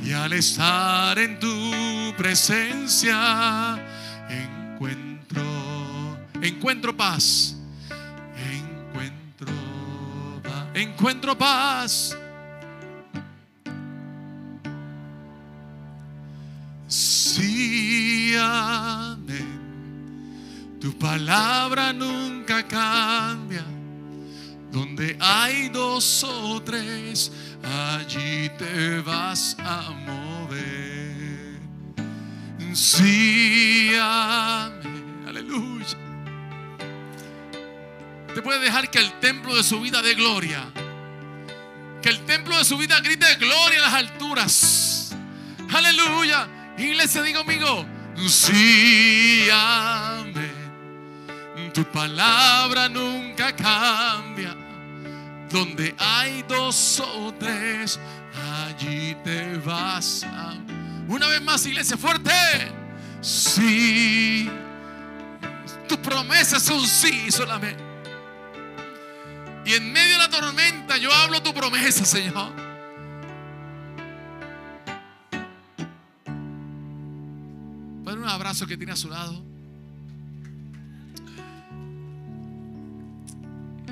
Y al estar en tu presencia, encuentro, encuentro paz. Encuentro paz. Sí, amén. Tu palabra nunca cambia. Donde hay dos o tres, allí te vas a mover. Sí, amén. Aleluya. Te puede dejar que el templo de su vida dé gloria. Que el templo de su vida grite gloria en las alturas. Aleluya. Iglesia, diga conmigo. Sí, amén. Tu palabra nunca cambia. Donde hay dos o tres, allí te vas. Una vez más, iglesia, fuerte. Sí. Tus promesas son sí solamente. Y en medio de la tormenta yo hablo tu promesa, Señor. Pon un abrazo que tiene a su lado.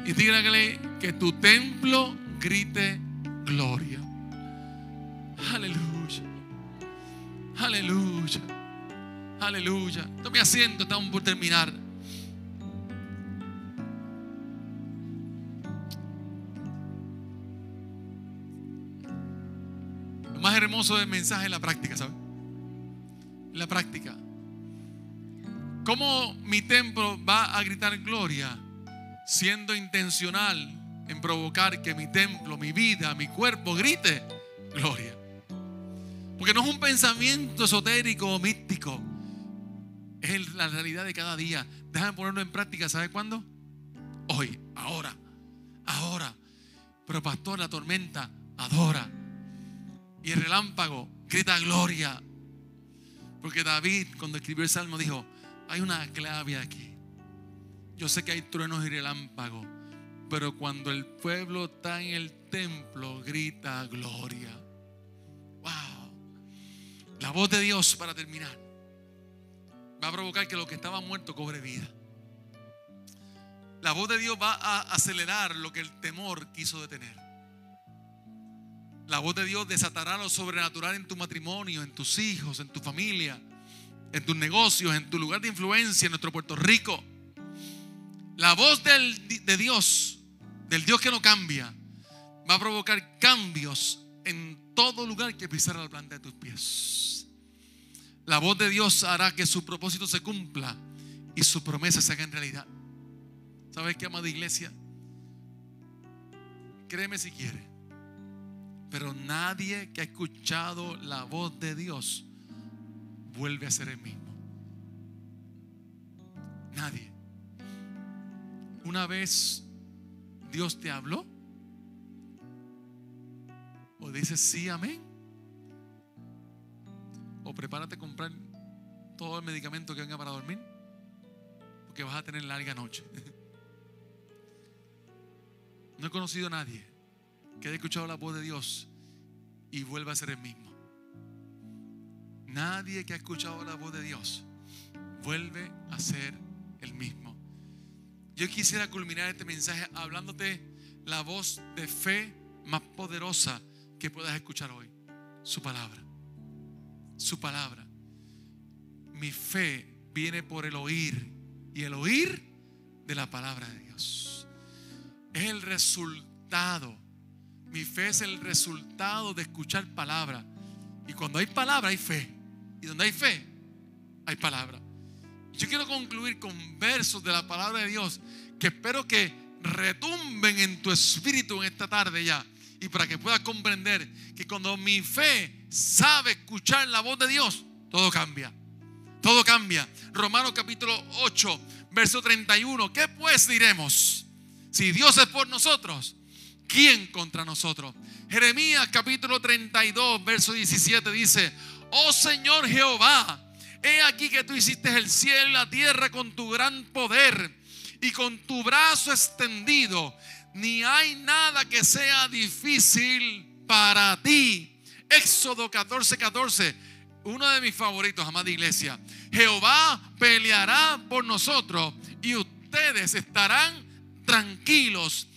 Y dígale que tu templo grite gloria. Aleluya. Aleluya. Aleluya. Tome asiento, estamos por terminar. Más hermoso del mensaje es la práctica, ¿sabes? La práctica. ¿Cómo mi templo va a gritar gloria? Siendo intencional en provocar que mi templo, mi vida, mi cuerpo grite gloria. Porque no es un pensamiento esotérico o místico. Es la realidad de cada día. Déjame ponerlo en práctica. ¿Sabe cuándo? Hoy, ahora, ahora. Pero pastor, la tormenta adora. Y el relámpago grita gloria. Porque David, cuando escribió el salmo, dijo: Hay una clave aquí. Yo sé que hay truenos y relámpagos. Pero cuando el pueblo está en el templo, grita gloria. Wow. La voz de Dios, para terminar, va a provocar que lo que estaba muerto cobre vida. La voz de Dios va a acelerar lo que el temor quiso detener. La voz de Dios desatará lo sobrenatural en tu matrimonio, en tus hijos, en tu familia, en tus negocios, en tu lugar de influencia, en nuestro Puerto Rico. La voz de Dios, del Dios que no cambia, va a provocar cambios en todo lugar que pisara la planta de tus pies. La voz de Dios hará que su propósito se cumpla y su promesa se haga en realidad. ¿Sabes qué, amada iglesia? Créeme si quiere. Pero nadie que ha escuchado la voz de Dios vuelve a ser el mismo. Nadie. Una vez Dios te habló, o dices sí, amén, o prepárate a comprar todo el medicamento que venga para dormir, porque vas a tener larga noche. No he conocido a nadie que haya escuchado la voz de Dios y vuelva a ser el mismo. Nadie que ha escuchado la voz de Dios vuelve a ser el mismo. Yo quisiera culminar este mensaje hablándote la voz de fe más poderosa que puedas escuchar hoy. Su palabra. Su palabra. Mi fe viene por el oír y el oír de la palabra de Dios. Es el resultado. Mi fe es el resultado de escuchar palabra. Y cuando hay palabra hay fe. Y donde hay fe hay palabra. Yo quiero concluir con versos de la palabra de Dios que espero que retumben en tu espíritu en esta tarde ya. Y para que puedas comprender que cuando mi fe sabe escuchar la voz de Dios, todo cambia. Todo cambia. Romanos capítulo 8, verso 31. ¿Qué pues diremos? Si Dios es por nosotros, ¿quién contra nosotros? Jeremías capítulo 32, verso 17 dice, oh Señor Jehová, he aquí que tú hiciste el cielo y la tierra con tu gran poder y con tu brazo extendido. Ni hay nada que sea difícil para ti. Éxodo 14, 14. Uno de mis favoritos, amada iglesia. Jehová peleará por nosotros y ustedes estarán tranquilos.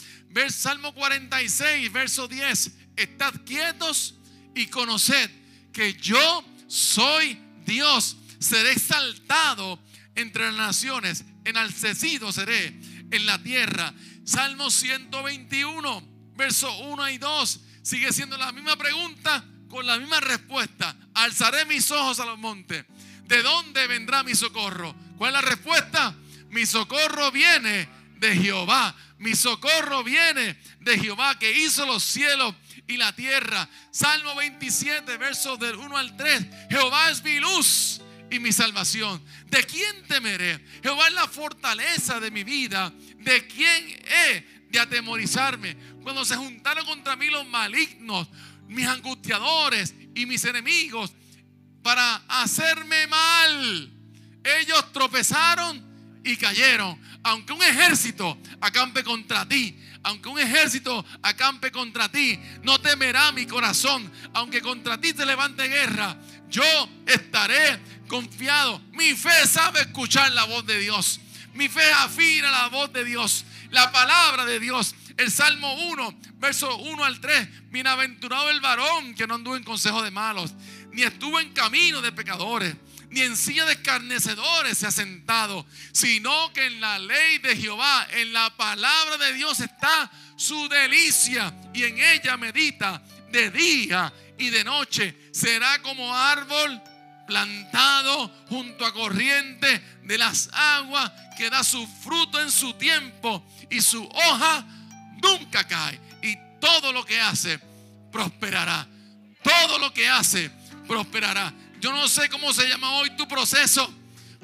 Salmo 46, verso 10. Estad quietos y conoced que yo soy Dios. Seré exaltado entre las naciones, enaltecido seré en la tierra. Salmo 121, verso 1 y 2. Sigue siendo la misma pregunta con la misma respuesta. Alzaré mis ojos a los montes. ¿De dónde vendrá mi socorro? ¿Cuál es la respuesta? Mi socorro viene de Jehová. Mi socorro viene de Jehová que hizo los cielos y la tierra. Salmo 27, versos del 1 al 3. Jehová es mi luz y mi salvación. ¿De quién temeré? Jehová es la fortaleza de mi vida. ¿De quién he de atemorizarme? Cuando se juntaron contra mí los malignos, mis angustiadores y mis enemigos para hacerme mal. Ellos tropezaron y cayeron. Aunque un ejército acampe contra ti, aunque un ejército acampe contra ti, no temerá mi corazón. Aunque contra ti te levante guerra, yo estaré confiado. Mi fe sabe escuchar la voz de Dios. Mi fe afina la voz de Dios, la palabra de Dios. El Salmo 1, verso 1 al 3. Bienaventurado el varón que no anduvo en consejo de malos, ni estuvo en camino de pecadores, ni en silla de escarnecedores se ha sentado, sino que en la ley de Jehová, en la palabra de Dios está su delicia y en ella medita de día y de noche. Será como árbol plantado junto a corriente de las aguas que da su fruto en su tiempo y su hoja nunca cae. Y todo lo que hace prosperará. Todo lo que hace prosperará. Yo no sé cómo se llama hoy tu proceso,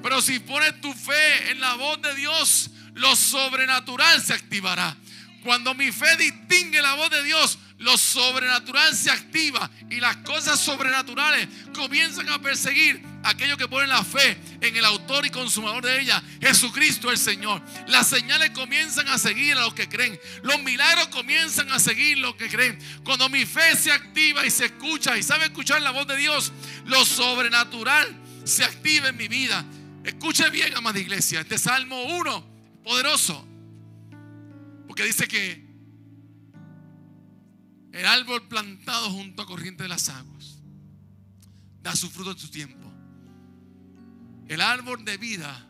pero si pones tu fe en la voz de Dios, lo sobrenatural se activará. Cuando mi fe distingue la voz de Dios, lo sobrenatural se activa y las cosas sobrenaturales comienzan a perseguir aquellos que ponen la fe en el autor y consumador de ella, Jesucristo el Señor. Las señales comienzan a seguir a los que creen. Los milagros comienzan a seguir a los que creen. Cuando mi fe se activa y se escucha y sabe escuchar la voz de Dios, lo sobrenatural se activa en mi vida. Escuche bien, amada iglesia, este Salmo 1, poderoso. Porque dice que el árbol plantado junto a corriente de las aguas da su fruto en su tiempo. El árbol de vida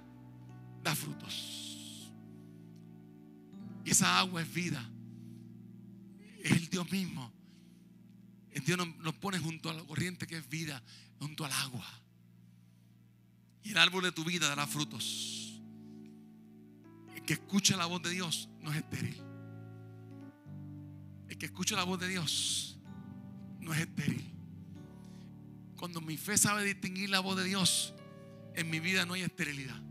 da frutos. Y esa agua es vida. Es el Dios mismo. El Dios nos, pone junto a la corriente que es vida, junto al agua. Y el árbol de tu vida dará frutos. El que escucha la voz de Dios no es estéril. El que escucha la voz de Dios no es estéril. Cuando mi fe sabe distinguir la voz de Dios, en mi vida no hay esterilidad.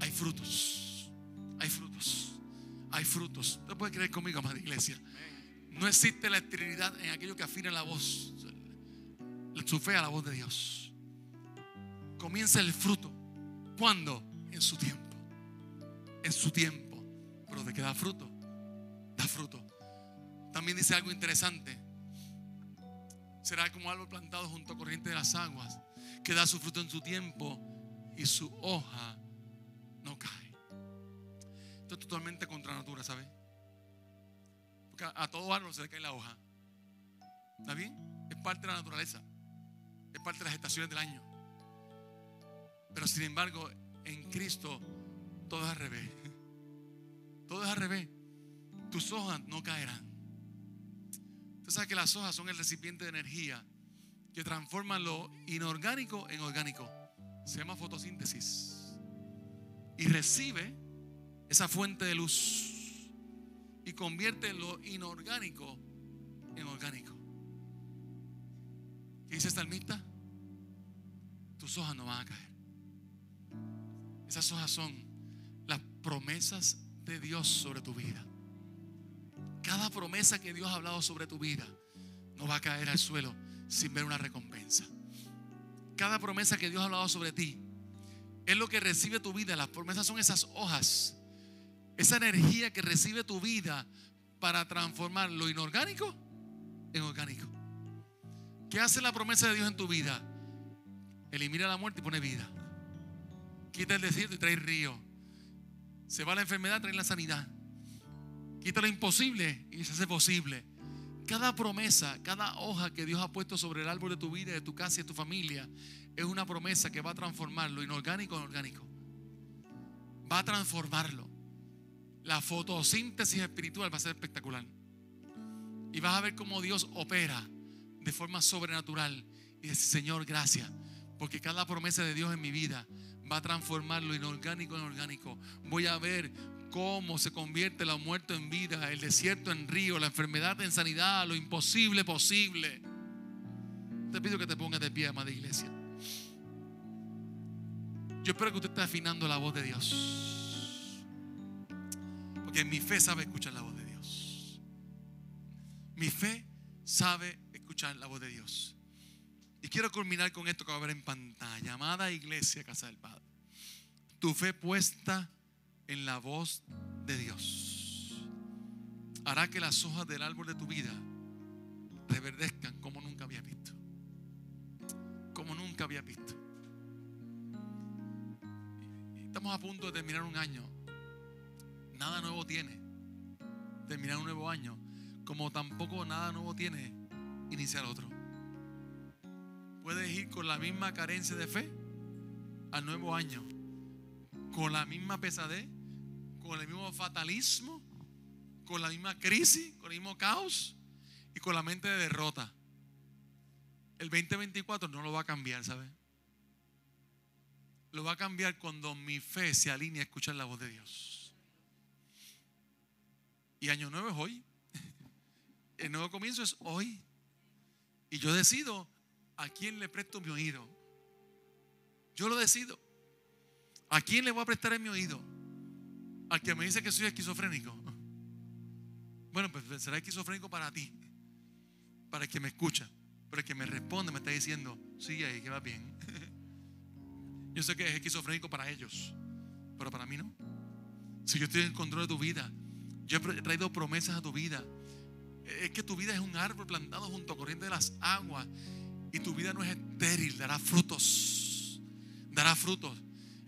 Hay frutos. Hay frutos. Hay frutos. Usted puede creer conmigo, amada iglesia. No existe la esterilidad en aquello que afina la voz, su fe a la voz de Dios. Comienza el fruto. ¿Cuándo? En su tiempo. En su tiempo. Pero de que da fruto, da fruto. También dice algo interesante. Será como árbol plantado junto a corriente de las aguas, que da su fruto en su tiempo y su hoja no cae. Esto es totalmente contra natura, ¿sabe? Porque a, todo árbol se le cae la hoja. ¿Está bien? Es parte de la naturaleza. Es parte de las estaciones del año. Pero sin embargo, en Cristo todo es al revés. Todo es al revés. Tus hojas no caerán. Usted sabe que las hojas son el recipiente de energía que transforma lo inorgánico en orgánico. Se llama fotosíntesis. Y recibe esa fuente de luz y convierte lo inorgánico en orgánico. ¿Qué dice esta almita? Tus hojas no van a caer. Esas hojas son las promesas de Dios sobre tu vida. Cada promesa que Dios ha hablado sobre tu vida no va a caer al suelo sin ver una recompensa. Cada promesa que Dios ha hablado sobre ti es lo que recibe tu vida. Las promesas son esas hojas, esa energía que recibe tu vida para transformar lo inorgánico en orgánico. ¿Qué hace la promesa de Dios en tu vida? Elimina la muerte y pone vida. Quita el desierto y trae río. Se va la enfermedad, trae la sanidad. Quita lo imposible y se hace posible. Cada promesa, cada hoja que Dios ha puesto sobre el árbol de tu vida, de tu casa y de tu familia, es una promesa que va a transformar lo inorgánico en orgánico. Va a transformarlo. La fotosíntesis espiritual va a ser espectacular. Y vas a ver cómo Dios opera de forma sobrenatural. Y decir, Señor, gracias. Porque cada promesa de Dios en mi vida va a transformar lo inorgánico en orgánico. Voy a ver cómo se convierte lo muerto en vida, el desierto en río, la enfermedad en sanidad, lo imposible posible. Te pido que te pongas de pie, amada iglesia. Yo espero que usted esté afinando la voz de Dios. Porque mi fe sabe escuchar la voz de Dios. Mi fe sabe escuchar la voz de Dios. Y quiero culminar con esto que va a ver en pantalla. Amada iglesia, casa del Padre. Tu fe puesta en la voz de Dios hará que las hojas del árbol de tu vida reverdezcan como nunca había visto. Como nunca había visto. Estamos a punto de terminar un año. Nada nuevo tiene terminar un nuevo año, como tampoco nada nuevo tiene iniciar otro. Puedes ir con la misma carencia de fe al nuevo año, con la misma pesadez, con el mismo fatalismo, con la misma crisis, con el mismo caos y con la mente de derrota. El 2024 no lo va a cambiar, ¿sabes? Lo va a cambiar cuando mi fe se alinee a escuchar la voz de Dios. Y año nuevo es hoy. El nuevo comienzo es hoy. Y yo decido a quién le presto mi oído. Yo lo decido. ¿A quién le voy a prestar mi oído? Al que me dice que soy esquizofrénico. Bueno, pues será esquizofrénico para ti. Para el que me escucha. Pero el que me responde me está diciendo, sigue ahí, que va bien. Yo sé que es esquizofrénico para ellos. Pero para mí no. Si yo estoy en control de tu vida, yo he traído promesas a tu vida. Es que tu vida es un árbol plantado junto a corriente de las aguas. Y tu vida no es estéril, dará frutos. Dará frutos.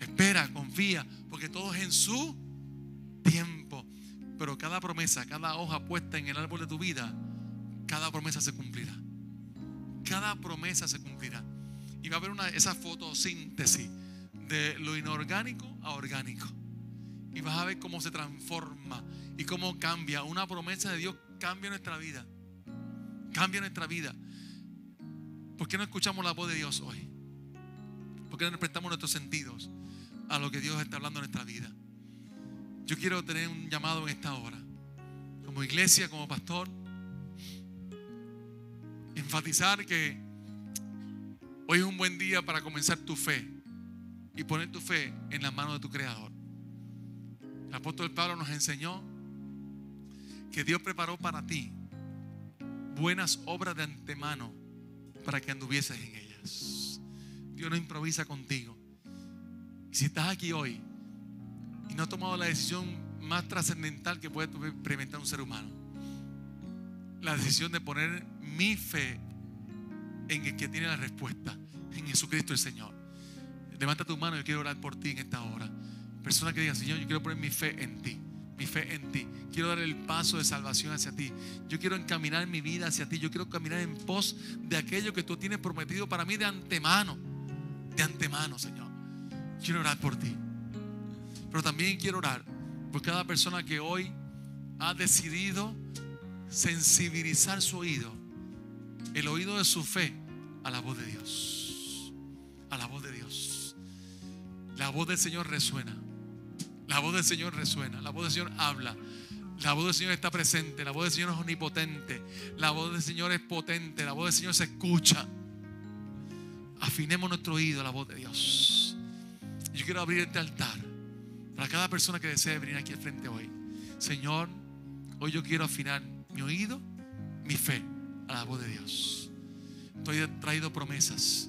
Espera, confía, porque todo es en su tiempo. Pero cada promesa, cada hoja puesta en el árbol de tu vida, cada promesa se cumplirá. Cada promesa se cumplirá. Y va a haber una, esa fotosíntesis de lo inorgánico a orgánico. Y vas a ver cómo se transforma y cómo cambia. Una promesa de Dios cambia nuestra vida. Cambia nuestra vida. ¿Por qué no escuchamos la voz de Dios hoy? ¿Por qué no prestamos nuestros sentidos a lo que Dios está hablando en nuestra vida? Yo quiero tener un llamado en esta hora. Como iglesia, como pastor. Enfatizar que hoy es un buen día para comenzar tu fe y poner tu fe en las manos de tu Creador. El apóstol Pablo nos enseñó que Dios preparó para ti buenas obras de antemano para que anduvieses en ellas. Dios no improvisa contigo. Si estás aquí hoy y no has tomado la decisión más trascendental que puede experimentar un ser humano, la decisión de poner mi fe en el que tiene la respuesta, en Jesucristo el Señor. Levanta tu mano, yo quiero orar por ti en esta hora. Persona que diga, Señor, yo quiero poner mi fe en ti mi fe en ti. Quiero dar el paso de salvación hacia ti. Yo quiero encaminar mi vida hacia ti. Yo quiero caminar en pos de aquello que tú tienes prometido para mí de antemano. De antemano, Señor. Quiero orar por ti. Pero también quiero orar por cada persona que hoy ha decidido sensibilizar su oído, el oído de su fe, a la voz de Dios. A la voz de Dios. La voz del Señor resuena. La voz del Señor resuena, la voz del Señor habla. La voz del Señor está presente, la voz del Señor es omnipotente, la voz del Señor es potente, la voz del Señor se escucha. Afinemos nuestro oído a la voz de Dios. Yo quiero abrir este altar para cada persona que desee venir aquí al frente hoy. Señor, Hoy yo quiero afinar mi oído, mi fe a la voz de Dios. Tú has traído promesas.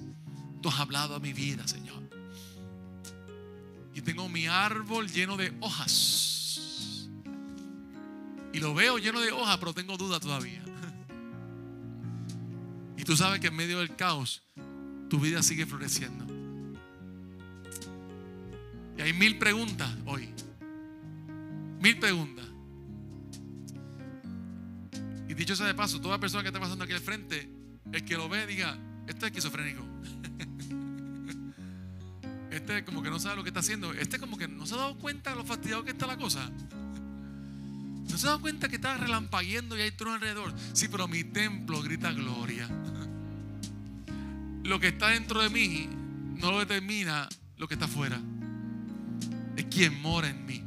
Tú has hablado a mi vida, Señor. Y tengo mi árbol lleno de hojas. Y lo veo lleno de hojas, pero tengo duda todavía. Y tú sabes que en medio del caos, tu vida sigue floreciendo. Y hay mil preguntas hoy. Mil preguntas. Y dicho sea de paso, toda persona que está pasando aquí al frente, el que lo ve diga, este es esquizofrénico. Este como que no sabe lo que está haciendo. Este como que no se ha dado cuenta de lo fastidiado que está la cosa. No se ha dado cuenta que está relampagueando y hay trono alrededor. Sí, pero mi templo grita gloria. Lo que está dentro de mí no lo determina lo que está afuera. Es quien mora en mí.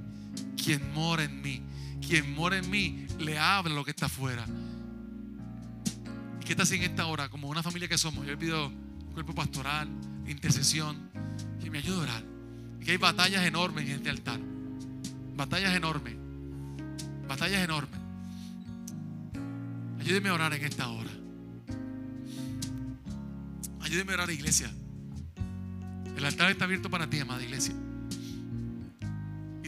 Quien mora en mí. Quien mora en mí le habla lo que está afuera. ¿Y qué está haciendo en esta hora? Como una familia que somos. Yo le pido cuerpo pastoral, intercesión, que me ayude a orar. Que hay batallas enormes en este altar. Batallas enormes. Batallas enormes. Ayúdeme a orar en esta hora. Ayúdeme a orar, iglesia. El altar está abierto para ti, amada iglesia.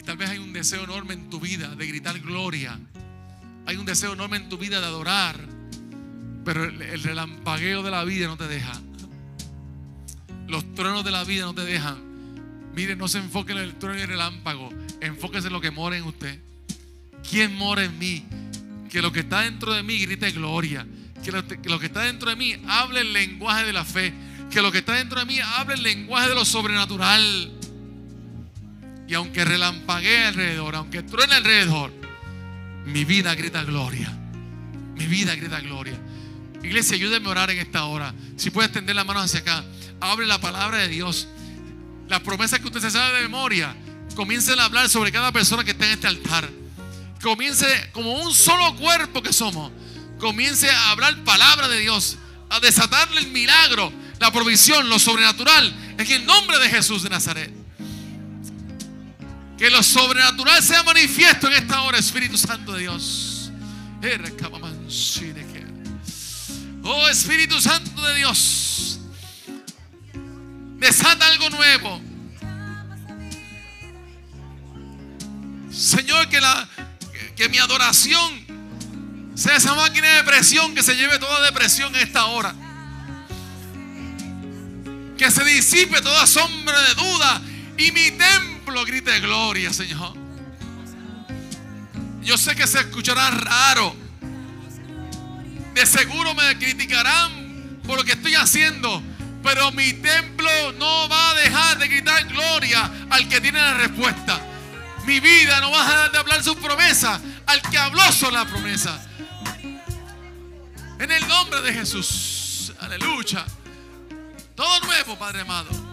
Y tal vez hay un deseo enorme en tu vida de gritar gloria. Hay un deseo enorme en tu vida de adorar. Pero el, el relampagueo de la vida no te deja. Los truenos de la vida no te dejan. Mire, no se enfoque en el trueno y el relámpago. Enfóquese en lo que mora en usted. ¿Quién mora en mí? Que lo que está dentro de mí grite gloria. Que lo, que lo que está dentro de mí hable el lenguaje de la fe. Que lo que está dentro de mí hable el lenguaje de lo sobrenatural. Y aunque relampaguee alrededor, aunque truene alrededor, mi vida grita gloria. Mi vida grita gloria. Iglesia, ayúdeme a orar en esta hora. Si puede extender las manos hacia acá, hable la palabra de Dios. Las promesas que usted se sabe de memoria, comiencen a hablar sobre cada persona que está en este altar. Comience como un solo cuerpo que somos. Comience a hablar palabra de Dios, a desatarle el milagro, la provisión, lo sobrenatural, en el nombre de Jesús de Nazaret. Que lo sobrenatural sea manifiesto en esta hora, Espíritu Santo de Dios. Oh Espíritu Santo de Dios. Desata algo nuevo. Señor, que, la, que, mi adoración sea esa máquina de presión que se lleve toda depresión en esta hora. Que se disipe toda sombra de duda y mi grite gloria, Señor. Yo sé que se escuchará raro. De seguro me criticarán por lo que estoy haciendo. Pero mi templo no va a dejar de gritar gloria al que tiene la respuesta. Mi vida no va a dejar de hablar sus promesas al que habló sobre la promesa. En el nombre de Jesús. Aleluya. Todo nuevo, Padre amado.